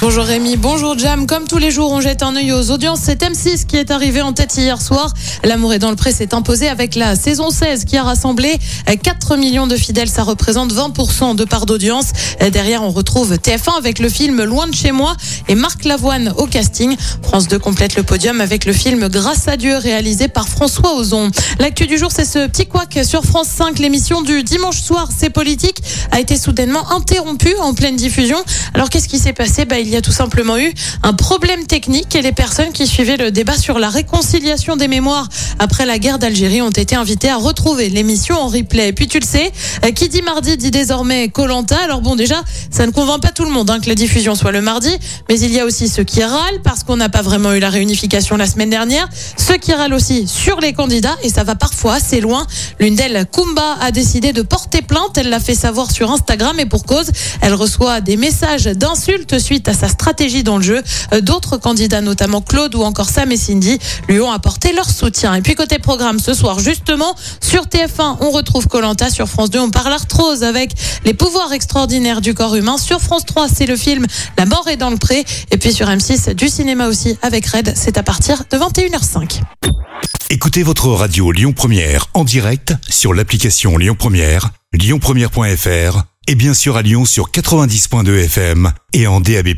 Bonjour Rémi, bonjour Jam. Comme tous les jours, on jette un œil aux audiences. C'est M6 qui est arrivé en tête hier soir. L'amour est dans le pré s'est imposé avec la saison 16 qui a rassemblé 4 millions de fidèles. Ça représente 20% de part d'audience. Derrière, on retrouve TF1 avec le film Loin de chez moi et Marc Lavoine au casting. France 2 complète le podium avec le film Grâce à Dieu réalisé par François Ozon. L'actu du jour, c'est ce petit couac sur France 5. L'émission du dimanche soir, c'est politique, a été soudainement interrompue en pleine diffusion. Alors qu'est-ce qui s'est passé? Bah, Il y a tout simplement eu un problème technique et les personnes qui suivaient le débat sur la réconciliation des mémoires après la guerre d'Algérie ont été invitées à retrouver l'émission en replay. Et puis tu le sais, euh, qui dit mardi dit désormais Colanta. Alors bon déjà, ça ne convainc pas tout le monde hein, que la diffusion soit le mardi, mais il y a aussi ceux qui râlent parce qu'on n'a pas vraiment eu la réunification la semaine dernière, ceux qui râlent aussi sur les candidats et ça va parfois assez loin. L'une d'elles, Kumba, a décidé de porter plainte. Elle l'a fait savoir sur Instagram et pour cause, elle reçoit des messages d'insultes suite à sa stratégie dans le jeu. Euh, D'autres candidats, notamment Claude ou encore Sam et Cindy, lui ont apporté leur soutien. Côté programme, ce soir, justement, sur TF1, on retrouve Colanta. Sur France 2, on parle arthrose avec les pouvoirs extraordinaires du corps humain. Sur France 3, c'est le film La mort est dans le pré. Et puis sur M6, du cinéma aussi avec Red. C'est à partir de 21h05. Écoutez votre radio Lyon Première en direct sur l'application Lyon Première, lyonpremière.fr et bien sûr à Lyon sur 90.2 FM et en DAB+.